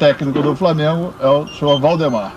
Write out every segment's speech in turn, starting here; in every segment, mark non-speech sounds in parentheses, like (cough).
técnico do Flamengo é o senhor Valdemar.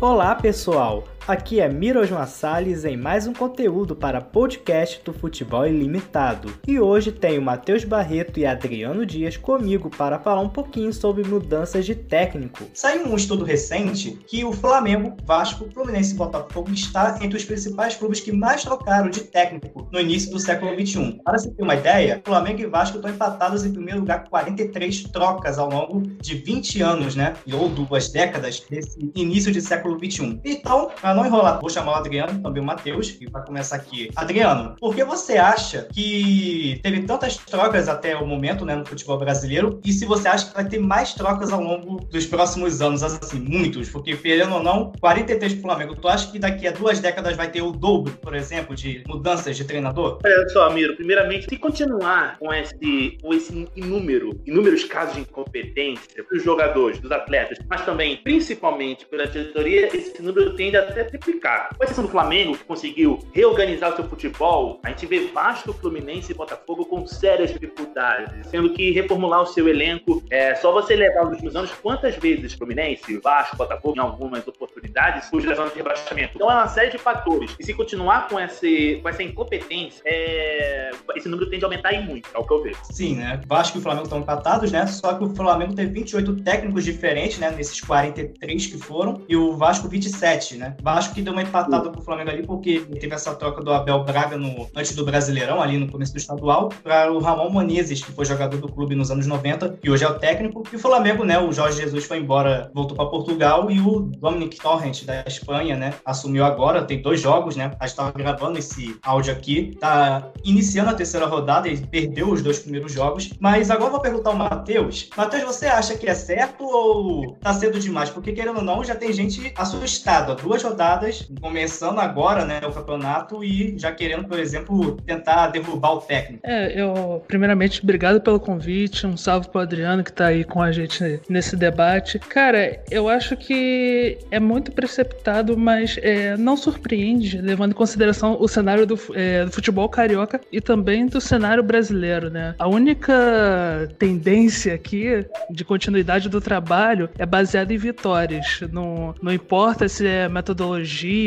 Olá, pessoal. Aqui é Mirosma Salles em mais um conteúdo para podcast do Futebol Ilimitado. E hoje tenho Matheus Barreto e Adriano Dias comigo para falar um pouquinho sobre mudanças de técnico. Saiu um estudo recente que o Flamengo, Vasco, Fluminense e Botafogo está entre os principais clubes que mais trocaram de técnico no início do século XXI. Para você ter uma ideia, Flamengo e Vasco estão empatados em primeiro lugar com 43 trocas ao longo de 20 anos, né? Ou duas décadas desse início de século XXI. Então, para não enrolar, vou chamar o Adriano, também o Matheus, e para começar aqui. Adriano, por que você acha que teve tantas trocas até o momento, né, no futebol brasileiro? E se você acha que vai ter mais trocas ao longo dos próximos anos, assim, muitos? Porque, querendo ou não, 43 pro Flamengo. Tu acha que daqui a duas décadas vai ter o dobro, por exemplo, de mudanças de treinador? Olha só, Amiro, primeiramente, se continuar com esse, com esse inúmero, inúmeros casos de incompetência dos jogadores, dos atletas, mas também, principalmente, pela diretoria, esse número tende até triplicar. Com exceção do Flamengo, que conseguiu reorganizar o seu futebol, a gente vê Vasco, Fluminense e Botafogo com sérias dificuldades, sendo que reformular o seu elenco, é só você levar nos últimos anos quantas vezes Fluminense, Vasco, Botafogo, em algumas oportunidades, surge zona de rebaixamento. Então é uma série de fatores. E se continuar com, esse, com essa incompetência, é... esse número tende a aumentar e muito, é o que eu vejo. Sim, né? Vasco e o Flamengo estão empatados, né? Só que o Flamengo teve 28 técnicos diferentes, né? Nesses 43 que foram, e o Vasco 27, né? Vasco que deu uma empatada pro Flamengo ali, porque teve essa troca do Abel Braga no, antes do Brasileirão, ali no começo do estadual, para o Ramon Menezes, que foi jogador do clube nos anos 90, e hoje é o técnico. E o Flamengo, né? O Jorge Jesus foi embora, voltou para Portugal, e o Dominic Torrent, da Espanha, né? Assumiu agora, tem dois jogos, né? A gente tava gravando esse áudio aqui, tá iniciando a terceira rodada, ele perdeu os dois primeiros jogos. Mas agora eu vou perguntar ao Matheus. Matheus, você acha que é certo ou tá cedo demais? Porque, querendo ou não, já tem gente assustada. Duas rodadas, começando agora, né, o campeonato e já querendo, por exemplo, tentar derrubar o técnico. É, eu, primeiramente, obrigado pelo convite, um salve pro Adriano que tá aí com a gente nesse debate. Cara, eu acho que é muito precipitado, mas é, não surpreende, levando em consideração o cenário do, é, do futebol carioca e também do cenário brasileiro, né? A única tendência aqui de continuidade do trabalho é baseada em vitórias. Não, não importa se é metodologia,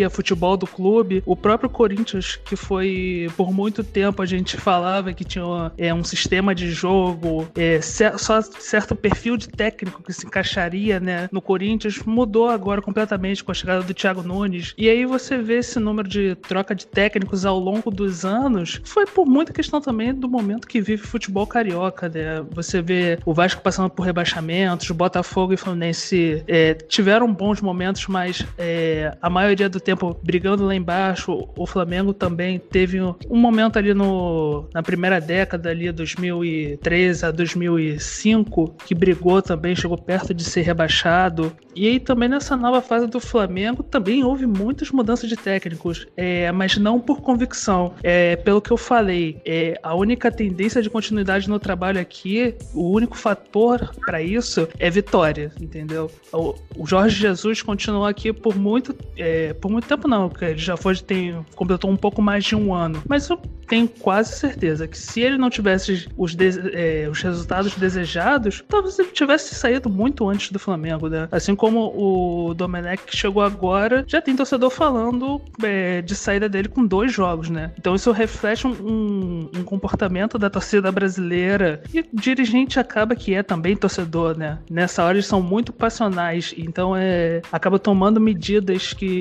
futebol do clube. O próprio Corinthians, que foi por muito tempo a gente falava que tinha é, um sistema de jogo, é, só certo perfil de técnico que se encaixaria né, no Corinthians, mudou agora completamente com a chegada do Thiago Nunes. E aí você vê esse número de troca de técnicos ao longo dos anos, foi por muita questão também do momento que vive o futebol carioca. Né? Você vê o Vasco passando por rebaixamentos, Botafogo e Fluminense é, tiveram bons momentos, mas é, a maioria do tempo brigando lá embaixo. O Flamengo também teve um momento ali no, na primeira década, ali, 2013 a 2005, que brigou também, chegou perto de ser rebaixado. E aí também nessa nova fase do Flamengo também houve muitas mudanças de técnicos, é, mas não por convicção. É, pelo que eu falei, é, a única tendência de continuidade no trabalho aqui, o único fator para isso é vitória, entendeu? O, o Jorge Jesus continuou aqui por muito, é, por muito tempo não, que ele já foi tem completou um pouco mais de um ano, mas eu tenho quase certeza que se ele não tivesse os, é, os resultados desejados, talvez ele tivesse saído muito antes do Flamengo, né? Assim como o Domenech chegou agora, já tem torcedor falando é, de saída dele com dois jogos, né? Então isso reflete um, um, comportamento da torcida brasileira e o dirigente acaba que é também torcedor, né? Nessa hora eles são muito passionais, então é acaba tomando medidas que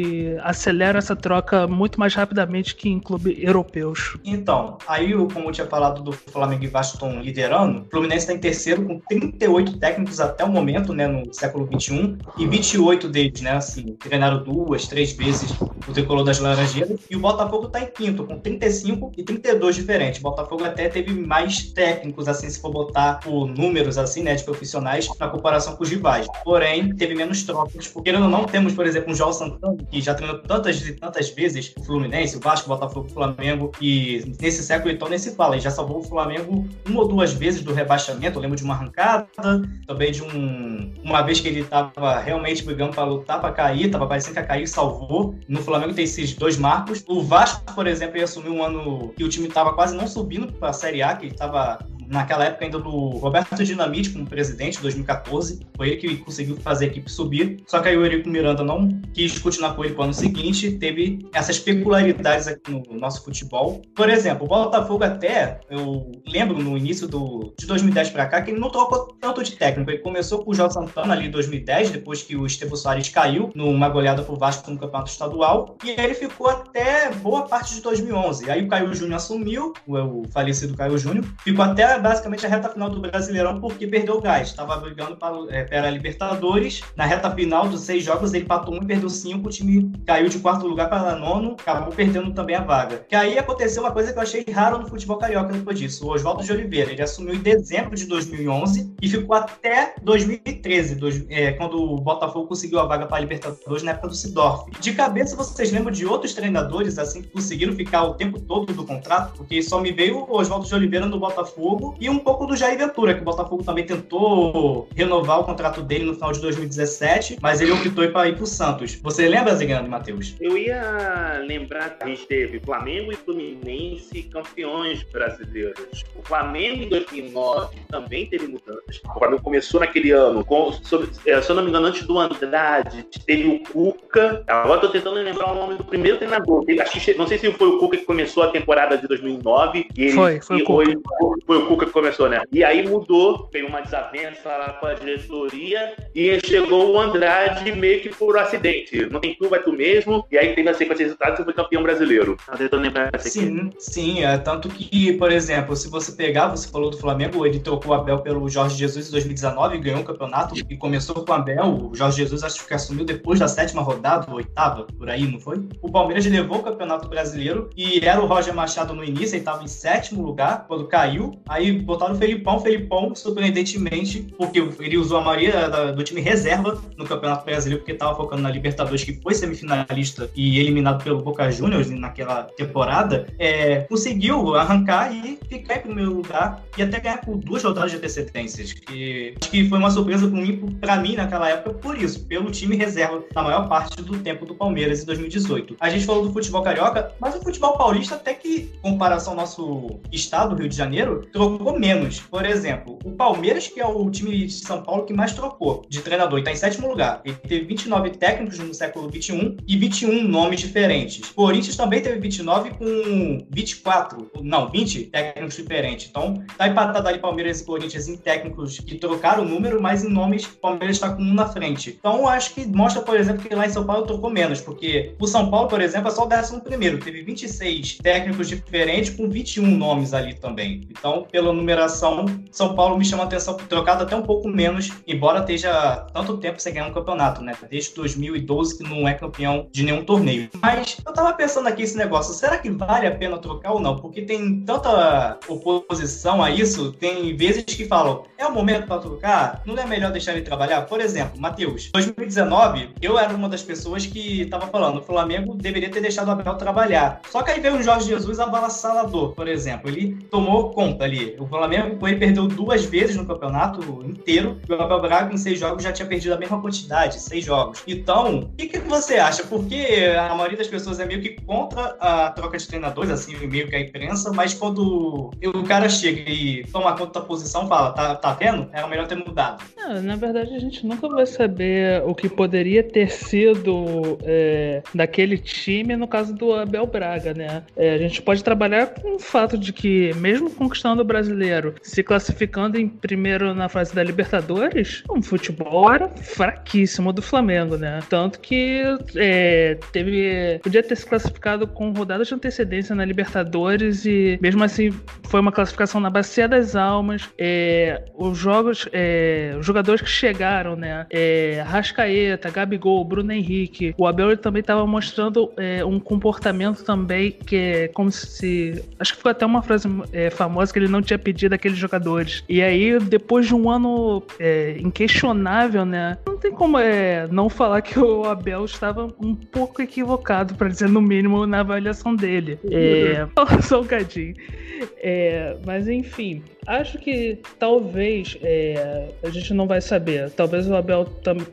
aceleram essa troca muito mais rapidamente que em clubes europeus. Então, aí, como eu tinha falado do Flamengo e Vasco liderando, o Fluminense está em terceiro com 38 técnicos até o momento, né, no século 21, e 28 deles, né, assim, treinaram duas, três vezes o tricolor das Laranjeiras, e o Botafogo está em quinto, com 35 e 32 diferentes. O Botafogo até teve mais técnicos, assim, se for botar por números, assim, né, de profissionais, na comparação com os rivais. Porém, teve menos trocas, porque não, não temos, por exemplo, um João Santana, que já treinou tantas e tantas vezes o Fluminense, o Vasco, o Botafogo, o Flamengo, e nesse século então nem se fala, ele já salvou o Flamengo uma ou duas vezes do rebaixamento, eu lembro de uma arrancada, também de um, uma vez que ele estava realmente brigando para lutar para cair, cair, tava parecendo que ia cair, salvou. No Flamengo tem esses dois marcos. O Vasco, por exemplo, ia assumir um ano que o time tava quase não subindo para a Série A, que estava naquela época ainda do Roberto Dinamite como presidente, 2014. Foi ele que conseguiu fazer a equipe subir. Só que aí o Eurico Miranda não quis continuar com ele para o ano seguinte. Teve essas peculiaridades aqui no nosso futebol. Por exemplo, o Botafogo até, eu lembro no início do, de 2010 para cá, que ele não trocou tanto de técnico. Ele começou com o João Santana ali em 2010, depois que o Estevo Soares caiu numa goleada pro Vasco no Campeonato Estadual. E ele ficou até boa parte de 2011. Aí o Caio Júnior assumiu, o falecido Caio Júnior, ficou até basicamente a reta final do Brasileirão porque perdeu o gás. Estava brigando para, é, para a Libertadores. Na reta final dos seis jogos, ele patou um e perdeu cinco. O time caiu de quarto lugar para nono, acabou perdendo também a vaga. Que aí aconteceu uma coisa que eu achei raro no futebol carioca depois disso. O Oswaldo de Oliveira, ele assumiu em dezembro de 2011 e ficou até 2013, dois, é, quando o Botafogo conseguiu a vaga para a Libertadores na época do Sidorf. De cabeça, vocês lembram de outros treinadores assim que conseguiram ficar o tempo todo do contrato? Porque só me veio o Oswaldo de Oliveira no Botafogo e um pouco do Jair Ventura, que o Botafogo também tentou renovar o contrato dele no final de 2017, mas ele optou para ir para o Santos. Você lembra, Zigano, Matheus? Eu ia lembrar que a gente teve Flamengo e Fluminense campeões brasileiros. O Flamengo em 2009 também teve mudanças. O Flamengo começou naquele ano, com, sobre, é, se eu não me engano, antes do Andrade, teve o Cuca. Agora estou tentando lembrar o nome do primeiro treinador. Acho que, não sei se foi o Cuca que começou a temporada de 2009. E ele, foi, foi o Cuca. Foi, foi o Cuca que começou, né? E aí mudou, veio uma desavença lá com a diretoria e chegou o Andrade meio que por acidente. Não tem tu, vai tu mesmo. E aí teve a sequência de resultados e foi campeão brasileiro. Tá sim, sim. É, tanto que, por exemplo, se você pegar, você falou do Flamengo, ele trocou o Abel pelo Jorge Jesus em 2019, ganhou o um campeonato e começou com o Abel. O Jorge Jesus acho que assumiu depois da sétima rodada, ou oitava, por aí, não foi? O Palmeiras levou o campeonato brasileiro e era o Roger Machado no início, ele estava em sétimo lugar quando caiu. Aí botaram o Felipão, Felipão, surpreendentemente, porque ele usou a maioria da, do time reserva no Campeonato Brasileiro, porque estava focando na Libertadores, que foi semifinalista e eliminado pelo Boca Juniors naquela temporada, é, conseguiu arrancar e ficar em primeiro lugar e até ganhar com duas rodadas de antecedências. Que acho que foi uma surpresa para mim naquela época, por isso, pelo time reserva na maior parte do tempo do Palmeiras em 2018. A gente falou do futebol carioca, mas o futebol paulista, até que, em comparação ao nosso estado, Rio de Janeiro, trocou trocou menos. Por exemplo, o Palmeiras, que é o time de São Paulo que mais trocou de treinador, está em sétimo lugar. Ele teve 29 técnicos no século 21 e 21 nomes diferentes. O Corinthians também teve 29 com 24, não, 20 técnicos diferentes. Então, tá empatado ali Palmeiras e Corinthians em técnicos que trocaram o número, mas em nomes, o Palmeiras está com um na frente. Então, acho que mostra, por exemplo, que lá em São Paulo trocou menos, porque o São Paulo, por exemplo, é só o décimo primeiro. Teve 26 técnicos diferentes com 21 nomes ali também. Então, pelo pela numeração, São Paulo me chama atenção trocado até um pouco menos, embora esteja tanto tempo sem ganhar um campeonato, né? Desde 2012 que não é campeão de nenhum torneio. Mas eu tava pensando aqui esse negócio, será que vale a pena trocar ou não? Porque tem tanta oposição a isso, tem vezes que falam, é o momento para trocar? Não é melhor deixar ele trabalhar? Por exemplo, Matheus, 2019, eu era uma das pessoas que tava falando, o Flamengo deveria ter deixado o Abel trabalhar. Só que aí veio o Jorge Jesus abalassalador, por exemplo. Ele tomou conta ali. O Flamengo ele perdeu duas vezes no campeonato inteiro. E o Abel Braga, em seis jogos, já tinha perdido a mesma quantidade, seis jogos. Então, o que, que você acha? Porque a maioria das pessoas é meio que contra a troca de treinadores, assim, meio que a imprensa, mas quando o cara chega e toma conta da posição, fala, tá, tá vendo? Era melhor ter mudado. Na verdade, a gente nunca vai saber o que poderia ter sido é, daquele time no caso do Abel Braga, né? É, a gente pode trabalhar com o fato de que, mesmo conquistando o Brasil brasileiro se classificando em primeiro na fase da Libertadores, o futebol era fraquíssimo do Flamengo, né? Tanto que é, teve. Podia ter se classificado com rodadas de antecedência na Libertadores e mesmo assim foi uma classificação na Bacia das Almas. É, os jogos, é, os jogadores que chegaram, né? É, Rascaeta, Gabigol, Bruno Henrique, o Abel também estava mostrando é, um comportamento também que é como se. Acho que ficou até uma frase é, famosa que ele não tinha pedir daqueles jogadores. E aí, depois de um ano é, inquestionável, né? Não tem como é, não falar que o Abel estava um pouco equivocado, para dizer no mínimo, na avaliação dele. É, (laughs) só um cadinho. É, mas enfim, acho que talvez é, a gente não vai saber. Talvez o Abel,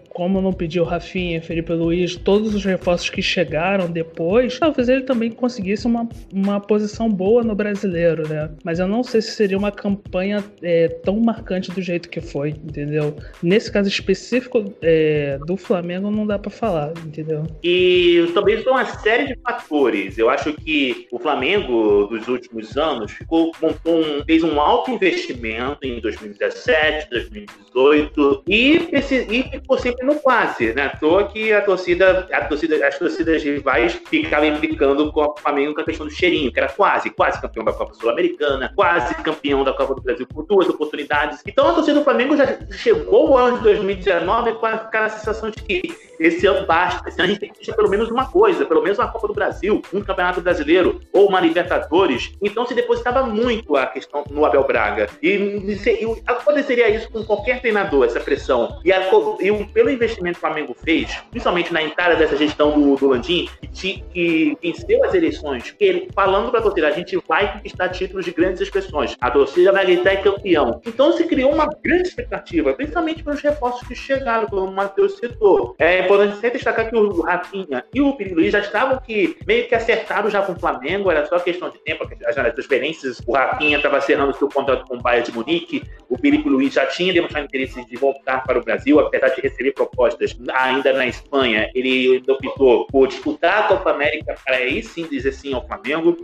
como não pediu Rafinha, Felipe Luiz, todos os reforços que chegaram depois, talvez ele também conseguisse uma, uma posição boa no brasileiro, né? Mas eu não sei se seria uma campanha é, tão marcante do jeito que foi, entendeu? Nesse caso específico é, do Flamengo, não dá para falar, entendeu? E também são uma série de fatores. Eu acho que o Flamengo, dos últimos anos, ficou, montou um, fez um alto investimento em 2017, 2018 e, e ficou sempre no quase, né? À toa que a torcida, a torcida, as torcidas rivais ficavam implicando com o Flamengo com a questão do cheirinho, que era quase, quase campeão da Copa Sul-Americana, quase campeão da Copa do Brasil por duas oportunidades. Então a torcida do Flamengo já chegou ao ano de 2019 com aquela sensação de que esse ano basta, esse ano a gente tem que ter pelo menos uma coisa, pelo menos uma Copa do Brasil, um Campeonato Brasileiro ou uma Libertadores. Então se depositava muito a questão no Abel Braga. E, e aconteceria isso com qualquer treinador, essa pressão. E, a, e pelo investimento que o Flamengo fez, principalmente na entrada dessa gestão do, do Landim, que, que venceu as eleições, ele, falando para a torcida, a gente vai conquistar títulos de grandes expressões. A torcida vai gritar é campeão. Então se criou uma grande expectativa, principalmente pelos reforços que chegaram, como o Matheus citou. É importante sempre destacar que o Rafinha e o Luiz já estavam que meio que acertaram já com o Flamengo, era só questão de tempo, as transferências. O Rafinha estava cerrando seu contrato com o Bayern de Munique, o Felipe Luiz já tinha demonstrado interesse de voltar para o Brasil, apesar de receber propostas ainda na Espanha. Ele optou por disputar a Copa América para aí sim dizer sim ao Flamengo.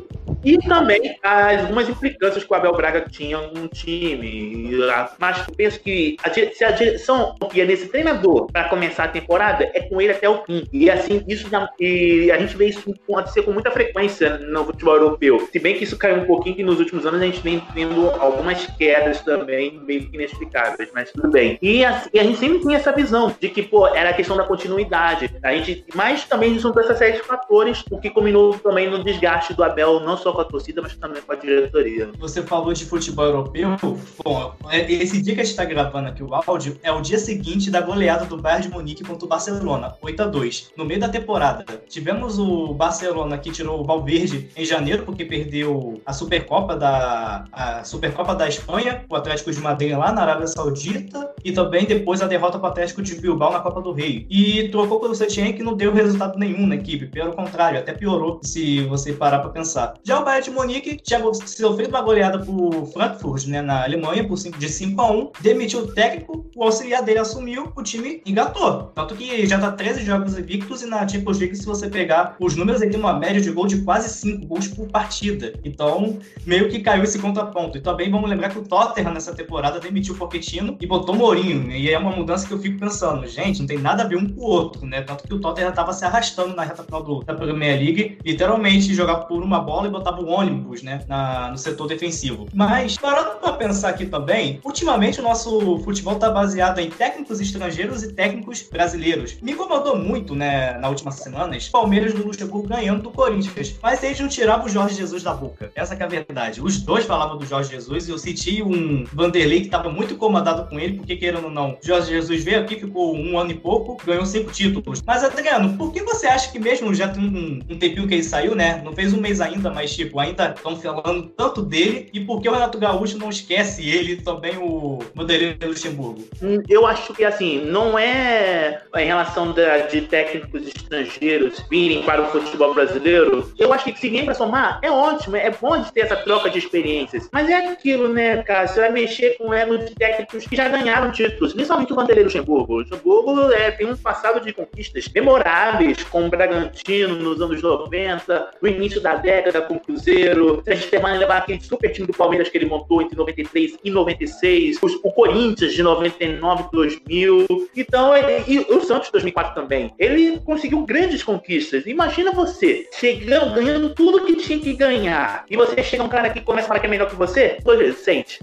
E também algumas implicâncias que o Abel Braga tinha no time. Mas penso que a, se a direção confia nesse treinador para começar a temporada, é com ele até o fim. E assim, isso já, e a gente vê isso acontecer com muita frequência no futebol europeu. Se bem que isso caiu um pouquinho, que nos últimos anos a gente vem vendo algumas quedas também meio que inexplicáveis, mas tudo bem. E a, e a gente sempre tinha essa visão de que, pô, era a questão da continuidade. A gente, mas também são essa série fatores, o que combinou também no desgaste do Abel, não só com a torcida, mas também com a diretoria. Você falou de futebol europeu. Bom, é, esse dia que a gente está gravando aqui o áudio é o dia seguinte da goleada do Bayern de Munique contra o Barcelona, 8 a 2 No meio da temporada, tivemos o Barcelona que tirou o Valverde em janeiro porque perdeu a Supercopa da a Supercopa da Espanha, o Atlético de Madrid lá na Arábia Saudita e também depois a derrota para o Atlético de Bilbao na Copa do Rei. E trocou pelo Setien que não deu resultado nenhum na equipe, pelo contrário, até piorou se você parar para pensar. Já o Bayern de Munique tinha sofrido uma goleada por Frankfurt, né, na Alemanha, por 5, de 5 a 1, demitiu o técnico, o auxiliar dele assumiu, o time engatou. Tanto que já tá 13 jogos invictos e na Champions League, se você pegar os números, ele tem uma média de gol de quase 5 gols por partida. Então, meio que caiu esse contraponto. E também vamos lembrar que o Tottenham nessa temporada demitiu o Pochettino e botou Mourinho. E é uma mudança que eu fico pensando, gente, não tem nada a ver um com o outro, né? Tanto que o Tottenham tava se arrastando na reta final do, da Premier League, literalmente jogar por uma bola e botava o ônibus, né? Na, no setor defensivo. Mas, parando pra pensar aqui também, ultimamente o nosso futebol tá baseado em técnicos estrangeiros e técnicos brasileiros. Me incomodou muito, né, na últimas semanas, Palmeiras do Luxemburgo ganhando do Corinthians. Mas eles não tiravam o Jorge Jesus da boca. Essa é a verdade. Os dois falavam do Jorge Jesus e eu senti um Vanderlei que estava muito incomodado com ele, porque querendo ou não, Jorge Jesus veio aqui, ficou um ano e pouco, ganhou cinco títulos. Mas, Adriano, por que você acha que mesmo já tem um, um tempinho que ele saiu, né? Não fez um mês ainda, mas, tipo, ainda estão falando tanto dele. E por que o Renato Gaúcho não esquece ele também, o Vanderlei Luxemburgo? Hum, eu acho que, assim, não é em relação da, de técnicos estrangeiros virem para o futebol brasileiro. Eu acho que se vem para somar, é ótimo, é bom de ter essa troca de experiências. Mas é aquilo, né, cara? Você vai mexer com o ego de técnicos que já ganharam títulos, principalmente o Vanderlei Luxemburgo. O Luxemburgo é, tem um passado de conquistas memoráveis com o Bragantino nos anos 90, no início da década com o Cruzeiro. Terminar levar aquele super time do Palmeiras que ele montou entre 93 e 96, os, o Corinthians de 99 e 2000. Então, e o Santos de 2004 também. Ele conseguiu grandes conquistas. Imagina você chegando, ganhando tudo que tinha que ganhar. E você chega um cara que começa a falar que é melhor que você?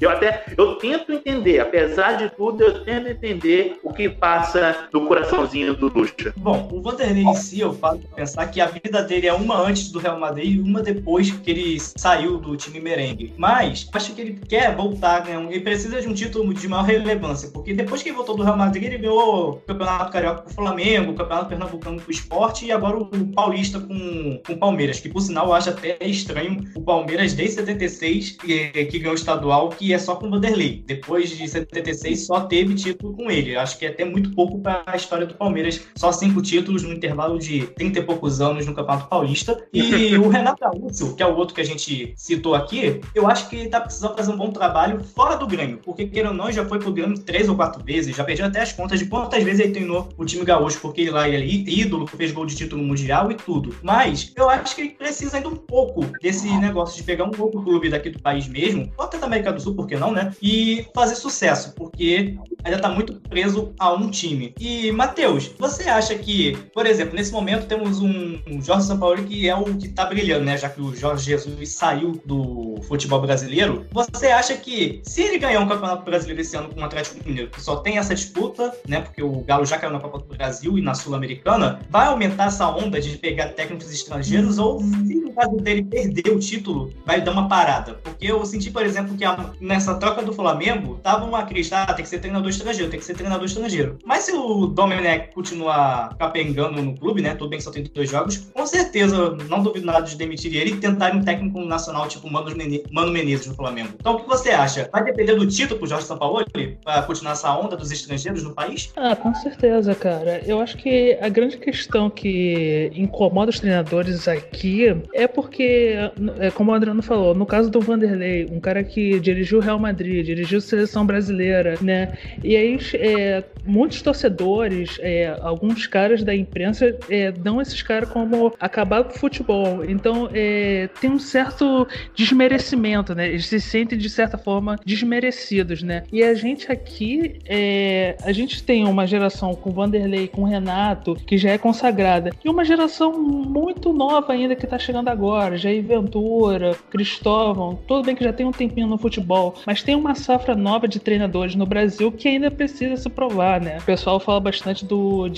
Eu até eu tento entender, apesar de tudo, eu tento entender o que passa no coraçãozinho do Lucha. Bom, o Vanderlei em si, eu falo pensar que a vida dele é uma antes do Real Madrid e uma depois que ele saiu do time merengue. Mas acho que ele quer voltar, né? ele precisa de um título de maior relevância, porque depois que ele voltou do Real Madrid, ele ganhou o Campeonato Carioca com o Flamengo, o Campeonato Pernambucano com o Esporte e agora o Paulista com, com o Palmeiras, que por sinal eu acho até estranho o Palmeiras desde 76, que, que ganhou o estadual, que é só com o Vanderlei. Depois de 76 só teve título com ele. Acho que é até muito pouco para a história do Palmeiras, só cinco títulos no intervalo de 30 e poucos anos no Campeonato Paulista. E (laughs) o Renato Gaúcho, que é o outro que a gente citou aqui, eu acho que ele tá precisando fazer um bom trabalho fora do Grêmio, porque queira ou não, já foi pro Grêmio três ou quatro vezes, já perdi até as contas de quantas vezes ele treinou o time gaúcho, porque ele lá ele é ídolo, fez gol de título mundial e tudo. Mas eu acho que ele precisa ainda um pouco desse negócio de pegar um outro clube daqui do país mesmo, até da América do Sul, por que não, né? E fazer sucesso, porque ainda tá muito preso a um time. E, Matheus, você acha que, por exemplo, nesse momento temos um, Jorge Sampaoli que é o que tá brilhando, né? Já que o Jorge Jesus saiu do futebol brasileiro. Você acha que se ele ganhar um campeonato brasileiro esse ano com o Atlético Mineiro, que só tem essa disputa, né? Porque o Galo já caiu na Copa do Brasil e na Sul-Americana, vai aumentar essa onda de pegar técnicos estrangeiros ou se no caso dele perder o título, vai dar uma parada? Porque eu senti, por exemplo, que a, nessa troca do Flamengo, tava uma crise, ah, tem que ser treinador estrangeiro, tem que ser treinador estrangeiro. Mas se o Domenech continuar capengando no clube, né? Tudo bem que só tem dois jogos, com certeza, não duvido nada de demitir ele e tentar um técnico nacional tipo Mano, Mano Menezes no Flamengo. Então, o que você acha? Vai depender do título pro Jorge Sampaoli para continuar essa onda dos estrangeiros no país? Ah, com certeza, cara. Eu acho que a grande questão que incomoda os treinadores aqui é porque, é, como o Adriano falou, no caso do Vanderlei, um cara que dirigiu o Real Madrid, dirigiu a seleção brasileira, né? E aí é, muitos torcedores, é, alguns caras da imprensa é, dão esses caras como acabar com o futebol. Então é, tem um certo desmerecimento, né? Eles se sentem de certa forma desmerecidos, né? E a gente aqui, é, a gente tem uma geração com Vanderlei, com Renato, que já é consagrada, e uma geração muito nova ainda que tá chegando agora, Jair Ventura, Cristóvão, tudo bem que já tem um tempinho no futebol, mas tem uma safra nova de treinadores no Brasil que ainda precisa se provar, né? O pessoal fala bastante do,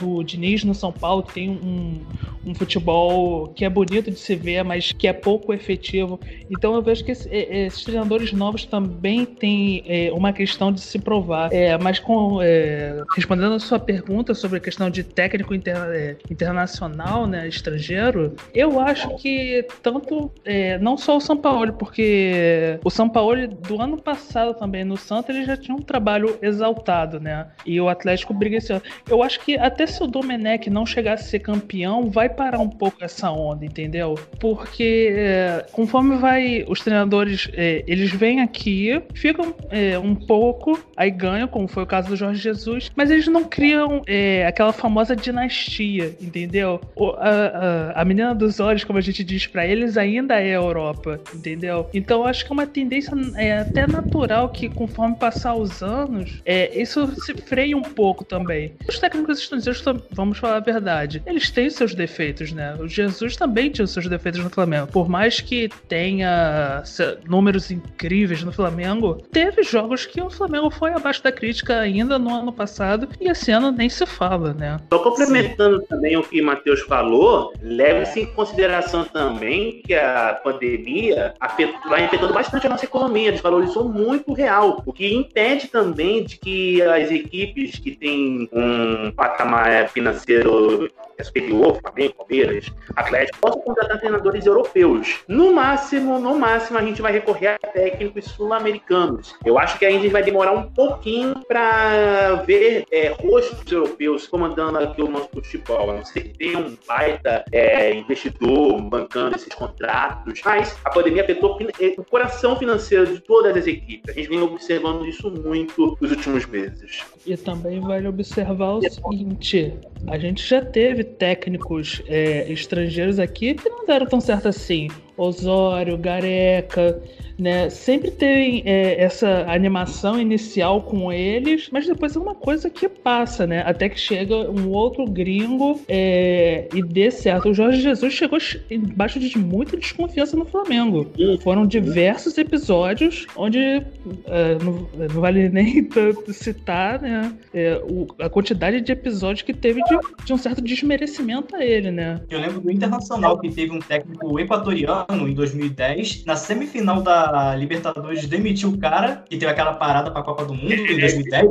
do Diniz no São Paulo, que tem um, um futebol que é bonito de se ver, mas que é pouco efetivo. Então eu vejo que esse, esses treinadores novos também têm é, uma questão de se provar. É, mas com, é, respondendo a sua pergunta sobre a questão de técnico é, internacional, né, estrangeiro, eu acho que tanto, é, não só o São Paulo, porque o São Paulo do ano passado também no Santos ele já tinha um trabalho exaltado, né? E o Atlético briga esse ano. Eu acho que até se o Domenech não chegasse a ser campeão, vai parar um pouco essa onda, entendeu? Porque é, conforme vai os treinadores, é, eles vêm aqui, ficam é, um pouco, aí ganham, como foi o caso do Jorge Jesus, mas eles não criam é, aquela famosa dinastia, entendeu? O, a, a, a, menina dos olhos, como a gente diz para eles, ainda é a Europa, entendeu? Então acho que é uma tendência é, até natural que conforme passar os anos, é, isso se freia um pouco também. Os técnicos estrangeiros, vamos falar a verdade, eles têm seus defeitos, né? O Jesus também tinha seus defeitos no Flamengo. Por mais que tenha números incríveis no Flamengo, teve jogos que o Flamengo foi abaixo da crítica ainda no ano passado e esse ano nem se fala, né? Só complementando Sim. também o que o Matheus falou, leve-se em consideração também que a pandemia vai afetando bastante a nossa economia, desvalorizou muito o real, o que impede também de que as equipes que têm um patamar financeiro superior, Flamengo, Palmeiras, Atlético, possam contratar treinadores europeus. No máximo, no máximo, a gente vai recorrer a técnicos sul-americanos. Eu acho que a gente vai demorar um pouquinho para ver é, rostos europeus comandando aqui o nosso futebol. Não ser que tem um baita é, investidor bancando esses contratos, mas a pandemia afetou o coração financeiro de todas as equipes. A gente vem observando isso muito nos últimos meses. E também vale observar o seguinte: a gente já teve técnicos é, estrangeiros aqui que não deram tão certo assim. Osório, Gareca, né? Sempre tem é, essa animação inicial com eles, mas depois é uma coisa que passa, né? Até que chega um outro gringo é, e dê certo. O Jorge Jesus chegou embaixo de muita desconfiança no Flamengo. Foram diversos episódios onde é, não, não, vale nem (laughs) tanto citar, né? É, o, a quantidade de episódios que teve de, de, um certo desmerecimento a ele, né? Eu lembro do Internacional que teve um técnico equatoriano Peruano em 2010. Na semifinal da Libertadores demitiu o cara, que teve aquela parada pra Copa do Mundo em (laughs) 2010.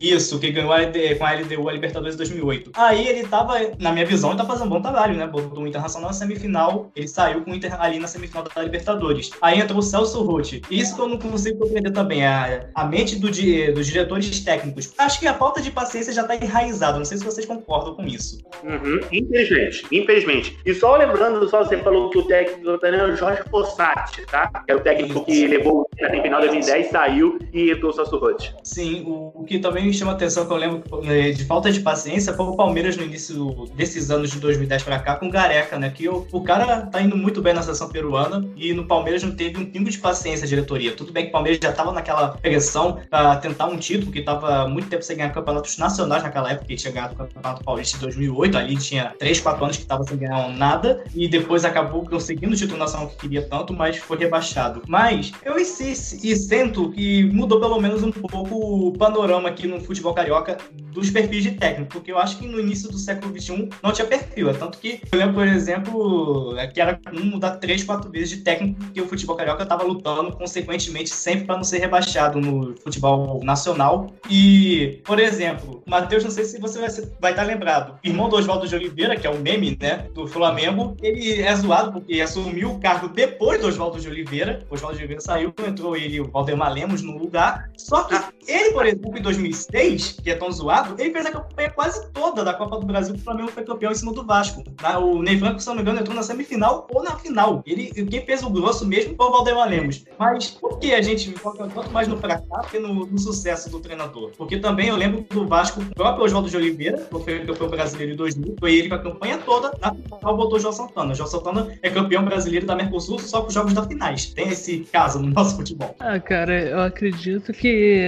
Isso, que ganhou a LD, com a LDU a Libertadores em 2008. Aí ele tava, na minha visão, ele tá fazendo um bom trabalho, né? Botou o Internacional na semifinal, ele saiu com o Inter ali na semifinal da Libertadores. Aí entrou o Celso Rotti. Isso que eu não consigo compreender também, a, a mente do, dos diretores técnicos. Acho que a falta de paciência já tá enraizada, não sei se vocês concordam com isso. Uhum. Infelizmente, infelizmente. E só lembrando, só você falou que o técnico do é o Jorge Fossati, tá? Que é o técnico que levou na final de 2010, saiu e entrou o Celso. Sim, o, o que também me chama atenção, que eu lembro é, de falta de paciência, foi o Palmeiras no início desses anos de 2010 para cá com o Gareca, né? Que o, o cara tá indo muito bem na seleção peruana e no Palmeiras não teve um pingo de paciência a diretoria. Tudo bem que o Palmeiras já tava naquela pressão para tentar um título, que tava muito tempo sem ganhar campeonatos nacionais naquela época, que tinha ganhado o Campeonato Paulista em 2008, ali tinha 3, 4 anos que tava sem ganhar nada e depois acabou conseguindo o título nacional que queria tanto, mas foi rebaixado. Mas eu insisto e sinto que mudou pelo menos um pouco o panorama aqui no futebol carioca dos perfis de técnico, porque eu acho que no início do século XXI não tinha perfil. É tanto que eu lembro, por exemplo, é que era um mudar três, quatro vezes de técnico, porque o futebol carioca estava lutando consequentemente sempre para não ser rebaixado no futebol nacional. E, por exemplo, Matheus, não sei se você vai, ser, vai estar lembrado, irmão do Oswaldo de Oliveira, que é o meme, né, do Flamengo, ele é zoado porque assumiu o cargo depois do Oswaldo de Oliveira. O Oswaldo de Oliveira saiu, entrou ele o Valdemar Lemos no lugar. Só que ele, por exemplo, em 2006, que é tão zoado, ele fez a campanha quase toda da Copa do Brasil, que o Flamengo foi campeão em cima do Vasco. Tá? O Ney Franco, se não me engano, entrou na semifinal ou na final. Ele, quem fez o grosso mesmo foi o Valdemar Lemos. Mas por que a gente foca tanto mais no fracasso que no, no, sucesso do treinador? Porque também eu lembro do Vasco, o próprio Oswaldo de Oliveira, que foi campeão brasileiro em 2000, foi ele com a campanha toda, na final botou o João Santana. O João Santana é campeão brasileiro da Mercosul só com os jogos da finais. Tem esse caso no nosso futebol. Ah, cara, eu acredito que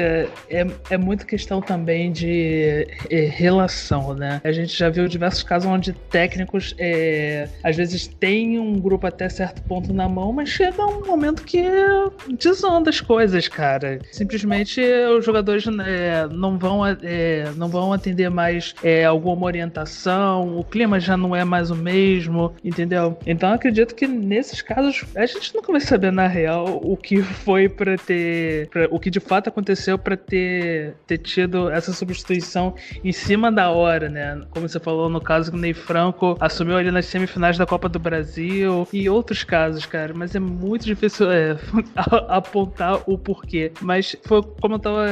é, é muito questão também de é, relação, né? A gente já viu diversos casos onde técnicos é, às vezes têm um grupo até certo ponto na mão, mas chega um momento que desanda as coisas, cara. Simplesmente os jogadores é, não, vão, é, não vão atender mais alguma orientação, o clima já não é mais o mesmo, entendeu? Então acredito que nesses casos a gente nunca vai saber na real o que foi para ter. Pra, o que de fato aconteceu para ter, ter tido essa substituição em cima da hora, né? Como você falou no caso do Ney Franco assumiu ali nas semifinais da Copa do Brasil e outros casos, cara. Mas é muito difícil é, (laughs) apontar o porquê. Mas foi como eu tava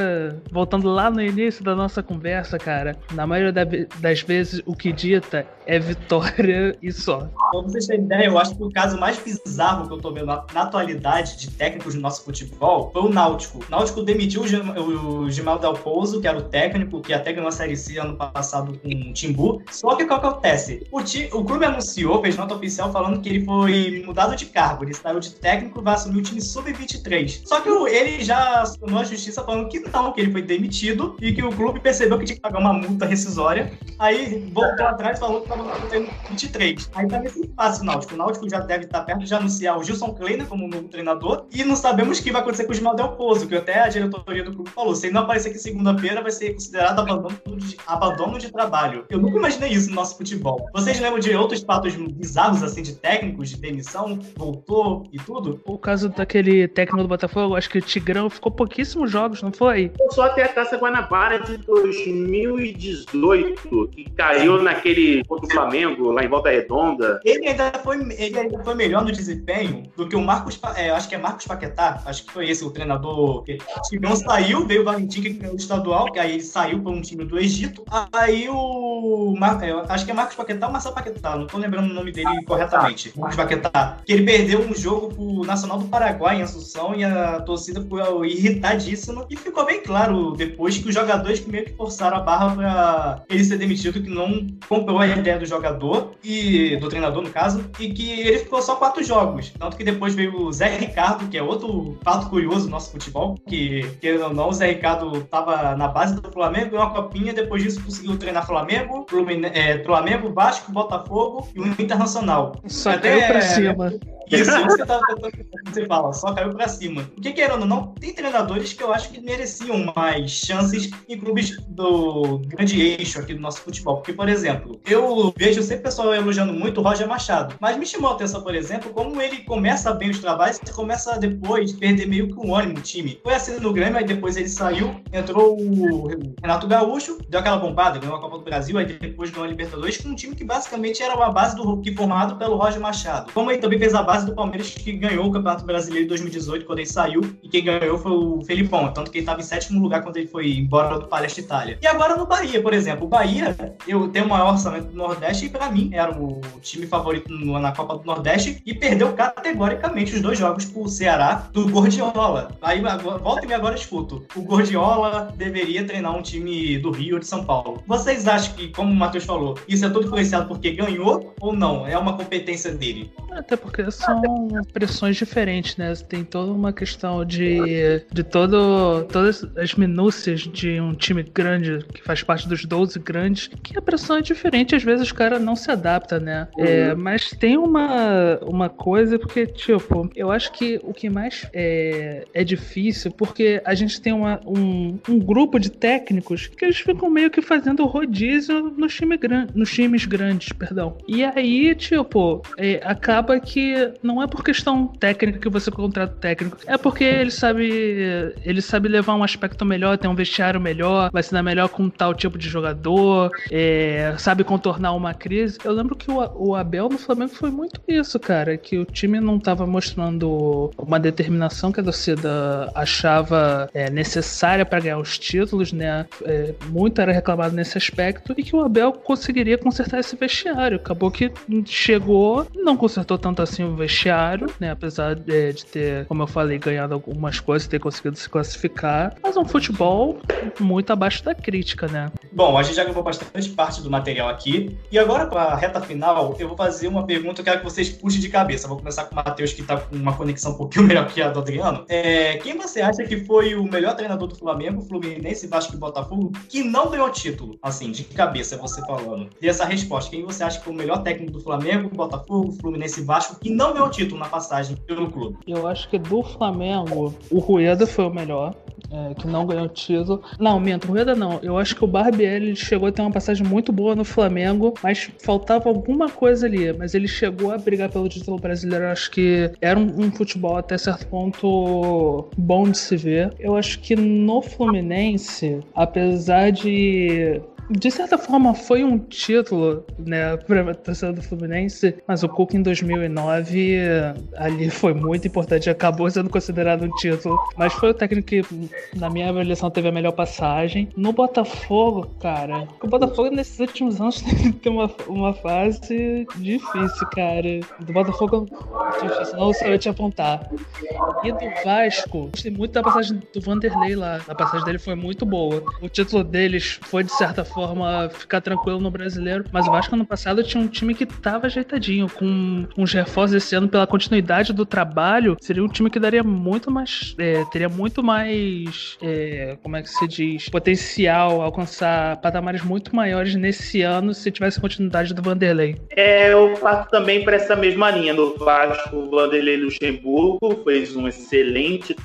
voltando lá no início da nossa conversa, cara. Na maioria das vezes o que dita é vitória (laughs) e só. Pra vocês terem ideia, eu acho que o caso mais bizarro que eu tô vendo na, na atualidade de técnicos do nosso futebol foi o Náutico. O Náutico demitiu o, o Gimal Del Pouso, que era o técnico, que até ganhou a Série C ano passado com o Timbu. Só que o que acontece? O, ti, o clube anunciou, fez nota oficial falando que ele foi mudado de cargo. Ele saiu de técnico vai assumir o time sub-23. Só que ele já assinou a justiça falando que não, que ele foi demitido e que o clube percebeu que tinha que pagar uma multa rescisória. Aí voltou atrás e falou que estava no 23. Aí tá nesse o Náutico. O Náutico já deve estar perto de anunciar o Gilson Kleiner como novo treinador e não sabemos o que vai acontecer com o Ismael Del Pozo, que até a diretoria do clube falou. Se ele não aparecer aqui segunda-feira, vai ser considerado abandono de, abandono de trabalho. Eu nunca imaginei isso no nosso futebol. Vocês lembram de outros fatos bizarros, assim, de técnicos, de demissão, voltou e tudo? O caso daquele técnico do Botafogo, acho que o Tigrão ficou pouquíssimos jogos, não foi? Só até a Taça Guanabara de 2018, que caiu naquele contra o Flamengo, lá em Volta Redonda. Ele ainda foi, ele ainda foi melhor no desempenho do que o Marcos, é, acho que é Marcos Paquetá, acho que foi esse o treinador. O Tigrão saiu, veio o Valentim, que ganhou o estadual, que aí ele saiu para um time do Egito. Aí o. É, acho que é Marcos Paquetá ou Marcelo Paquetá, não tô lembrando o nome dele corretamente. Marcos Paquetá. Que ele perdeu um jogo pro Nacional do Paraguai em Assunção e a torcida ficou irritadíssima. E ficou bem claro depois que os jogadores meio que forçaram a barra para ele ser demitido, que não comprou a ideia do jogador e do treinador, no caso, e que ele ficou só quatro jogos. Tanto que depois veio o Zé Ricardo, que é outro fato curioso do nosso futebol, que, querendo ou não, o Zé Ricardo tava na base do Flamengo, ganhou uma copinha, depois disso conseguiu treinar Flamengo, Flamengo, é, Flamengo Vasco, Botafogo e o Internacional. Só Até, caiu pra cima. Isso, eu tava tentando você fala, só caiu pra cima. Porque, querendo ou não, tem treinadores que eu acho que mereciam mais chances em clubes do grande eixo aqui do nosso futebol. Porque, por exemplo, eu vejo sempre o pessoal elogiando muito o Roger Machado. Mas me chamou a atenção, por exemplo, como ele começa bem os trabalhos e começa depois perder meio que um ânimo no time. Foi assim no Grêmio, aí depois ele saiu, entrou o Renato Gaúcho, deu aquela bombada, ganhou a Copa do Brasil, aí depois ganhou a Libertadores com um time que basicamente era uma base do que formado pelo Roger Machado. Como ele também fez a base do Palmeiras que ganhou o Campeonato Brasileiro em 2018, quando ele saiu, e quem ganhou foi o Felipão, tanto que ele estava em sétimo lugar quando ele foi embora do Palestra Itália. E agora no Bahia, por exemplo, o Bahia, eu tenho o maior orçamento do Nordeste e para mim era o time favorito na Copa do Nordeste e perdeu categoricamente os dois jogos pro Ceará do Gordiola. Aí volta e me agora escuto. O Gordiola deveria treinar um time do Rio ou de São Paulo. Vocês acham que, como o Matheus falou, isso é tudo influenciado porque ganhou ou não? É uma competência dele? Até porque são pressões diferentes, né? Tem toda uma questão de, de todo, todas as minúcias de um time grande, que faz parte dos 12 grandes, que a pressão é diferente, às vezes o cara não se adapta, né? É, uhum. É, mas tem uma, uma coisa, porque, tipo, eu acho que o que mais é, é difícil, porque a gente tem uma, um, um grupo de técnicos que eles ficam meio que fazendo rodízio nos, time gran, nos times grandes, perdão. E aí, tipo, é, acaba que não é por questão técnica que você contrata técnico, é porque ele sabe ele sabe levar um aspecto melhor, tem um vestiário melhor, vai se dar melhor com tal tipo de jogador, é, sabe contornar uma crise. Eu lembro que o, o Abel no Flamengo foi muito isso, cara, que o time não estava mostrando uma determinação que a torcida achava é, necessária para ganhar os títulos, né? É, muito era reclamado nesse aspecto e que o Abel conseguiria consertar esse vestiário. Acabou que chegou, não consertou tanto assim o vestiário né? Apesar de, de, ter, como eu falei, ganhado algumas coisas, ter conseguido se classificar. Mas um futebol muito abaixo da crítica, né? Bom, a gente já gravou bastante parte do material aqui. E agora, para a reta final, eu vou fazer uma pergunta eu quero que vocês puxem de cabeça. Vou começar com o Matheus, que está com uma conexão um pouquinho (laughs) melhor que a do Adriano. É, quem você acha que foi o melhor treinador do Flamengo, Fluminense, Vasco e Botafogo, que não ganhou título? Assim, de cabeça, você falando. E essa resposta, quem você acha que foi o melhor técnico do Flamengo, Botafogo, Fluminense e Vasco, que não ganhou título na passagem pelo clube? Eu acho que do Flamengo, o Rueda foi o melhor, é, que não ganhou título. Não, minto, Rueda não. Eu acho que o Barbieri chegou a ter uma passagem muito boa no Flamengo, mas faltava alguma coisa ali. Mas ele chegou a brigar pelo título brasileiro. Eu acho que era um, um futebol até certo ponto bom de se ver. Eu acho que no Fluminense, apesar de de certa forma foi um título, né, para a torcida do Fluminense, mas o Cuca em 2009 ali foi muito importante, acabou sendo considerado um título, mas foi o técnico que, na minha avaliação, teve a melhor passagem. No Botafogo, cara, o Botafogo nesses últimos anos (laughs) tem uma, uma fase difícil, cara. Do Botafogo, difícil, não sei eu te apontar. E do Vasco, gostei muito da passagem do Vanderlei lá, a passagem dele foi muito boa. O título deles foi, de certa forma, forma ficar tranquilo no brasileiro. Mas o Vasco ano passado tinha um time que tava ajeitadinho, com uns reforços esse ano pela continuidade do trabalho. Seria um time que daria muito mais. É, teria muito mais. É, como é que se diz? Potencial alcançar patamares muito maiores nesse ano se tivesse continuidade do Vanderlei. É, eu faço também para essa mesma linha. No Vasco, Vanderlei Luxemburgo fez um excelente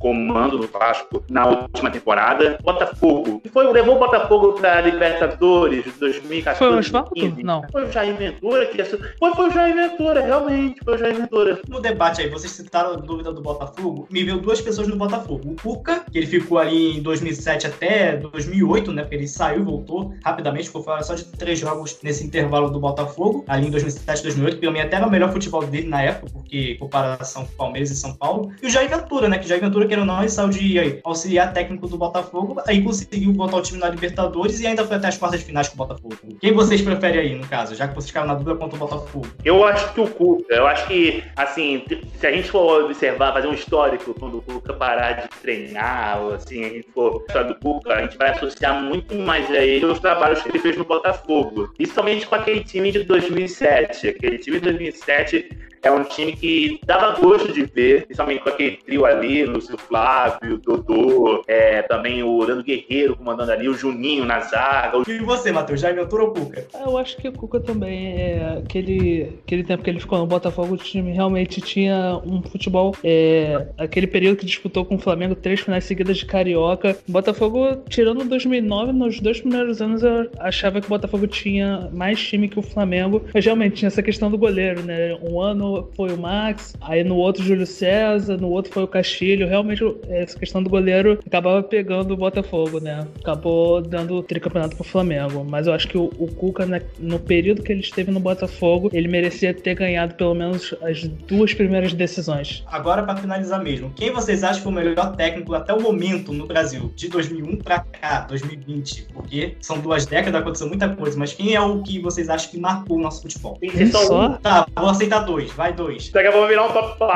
comando do Vasco na última temporada. Botafogo, que foi, levou o Botafogo para Libertadores 2014. Foi o Oswaldo? Não. Foi o Jair Ventura que foi, foi o Jair Ventura, realmente, foi o Jair Ventura. No debate aí, vocês citaram a dúvida do Botafogo, me veio duas pessoas no Botafogo. O Cuca, que ele ficou ali em 2007 até 2008, né, porque ele saiu e voltou rapidamente, ficou fora só de três jogos nesse intervalo do Botafogo, ali em 2007, 2008, que pra mim até era o melhor futebol dele na época, porque comparação com Palmeiras e São Paulo. E o Jair Ventura, né, que Jair Ventura, querendo ou não, ele saiu de aí, auxiliar técnico do Botafogo, aí conseguiu botar o time na Libertadores e ainda foi até as quartas de finais com o Botafogo. Quem vocês preferem aí, no caso, já que vocês ficaram na dúvida contra o Botafogo? Eu acho que o Cuca. Eu acho que, assim, se a gente for observar, fazer um histórico quando o Cuca parar de treinar, ou assim, a gente for do Cuca, a gente vai associar muito mais a ele os trabalhos que ele fez no Botafogo. Principalmente com aquele time de 2007. Aquele time de 2007 é um time que dava gosto de ver, principalmente com aquele trio ali, Lúcio Flávio, Dodô, é, também o Orlando Guerreiro comandando ali, o Juninho na zaga. E você, Matheus, já inventou o Cuca? Eu acho que o Cuca também, é, aquele, aquele tempo que ele ficou no Botafogo, o time realmente tinha um futebol, é, aquele período que disputou com o Flamengo três finais seguidas de Carioca. O Botafogo, tirando 2009, nos dois primeiros anos eu achava que o Botafogo tinha mais time que o Flamengo, mas realmente tinha essa questão do goleiro, né? Um ano foi o Max, aí no outro Júlio César, no outro foi o Castilho. Realmente essa questão do goleiro acabava pegando o Botafogo, né? Acabou dando o tricampeonato pro Flamengo. Mas eu acho que o, o Cuca, né, no período que ele esteve no Botafogo, ele merecia ter ganhado pelo menos as duas primeiras decisões. Agora, para finalizar mesmo, quem vocês acham que foi o melhor técnico até o momento no Brasil? De 2001 para cá, 2020? Porque são duas décadas, aconteceu muita coisa, mas quem é o que vocês acham que marcou o nosso futebol? Tem só um. Tá, vou aceitar dois, vai dois. Daqui a pouco virar um top 5.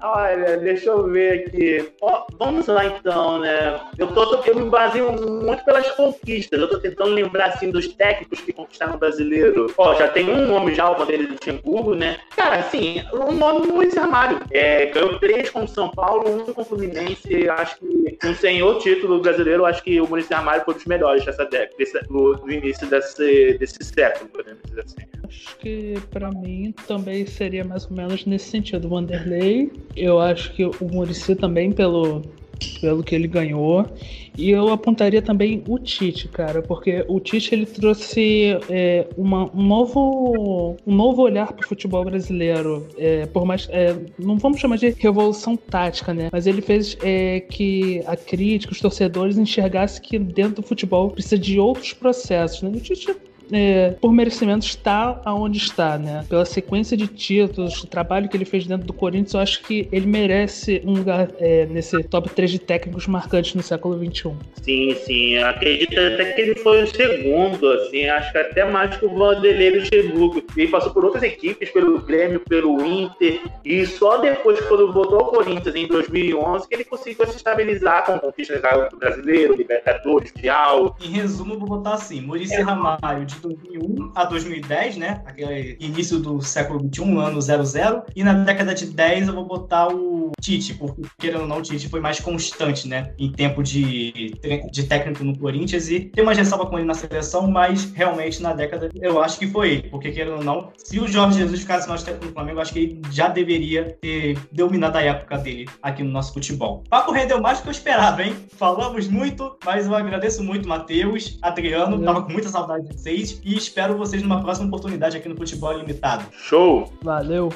(laughs) Olha, deixa eu ver aqui. Vamos lá então, né? Eu, tô, eu me baseio muito pelas conquistas. Eu tô tentando lembrar assim dos técnicos que conquistaram o brasileiro. Ó, já tem um nome já, o Vanderlei Luxemburgo, né? Cara, assim, o nome Luiz Armário. É, ganhou três com o São Paulo, um com o Fluminense. Acho que um senhor título brasileiro, acho que o Maurício Armário foi um dos melhores dessa década, desse, do, do, início desse, desse século, podemos dizer assim. Acho que para mim também seria mais ou menos nesse sentido. Vanderlei, eu acho que o Murici também pelo pelo que ele ganhou. E eu apontaria também o Tite, cara, porque o Tite ele trouxe é, uma, um, novo, um novo olhar para o futebol brasileiro. É, por mais, é, não vamos chamar de revolução tática, né? Mas ele fez é, que a crítica, os torcedores enxergassem que dentro do futebol precisa de outros processos. Né? O Tite é, por merecimento, está aonde está, né? Pela sequência de títulos, o trabalho que ele fez dentro do Corinthians, eu acho que ele merece um lugar é, nesse top 3 de técnicos marcantes no século XXI. Sim, sim. Acredito até que ele foi o segundo, assim, acho que até mais que o Vanderlei Luxemburgo. Ele passou por outras equipes, pelo Grêmio, pelo Inter, e só depois, quando voltou ao Corinthians em 2011, que ele conseguiu se estabilizar com conquistas do brasileiro, Libertadores, Mundial. Em resumo, vou botar assim: Maurício é. Ramalho, de de 2001 a 2010, né? Aquele início do século 21, ano 00. E na década de 10 eu vou botar o Tite, porque querendo ou não, o Tite foi mais constante, né? Em tempo de, de técnico no Corinthians. E tem uma ressalva com ele na seleção, mas realmente na década eu acho que foi ele. Porque querendo ou não, se o Jorge Jesus ficasse mais tempo no Flamengo, eu acho que ele já deveria ter dominado a época dele aqui no nosso futebol. Papo rendeu mais do que eu esperava, hein? Falamos muito, mas eu agradeço muito, Matheus, Adriano. Tava com muita saudade de vocês vocês e espero vocês numa próxima oportunidade aqui no Futebol Limitado. Show! Valeu!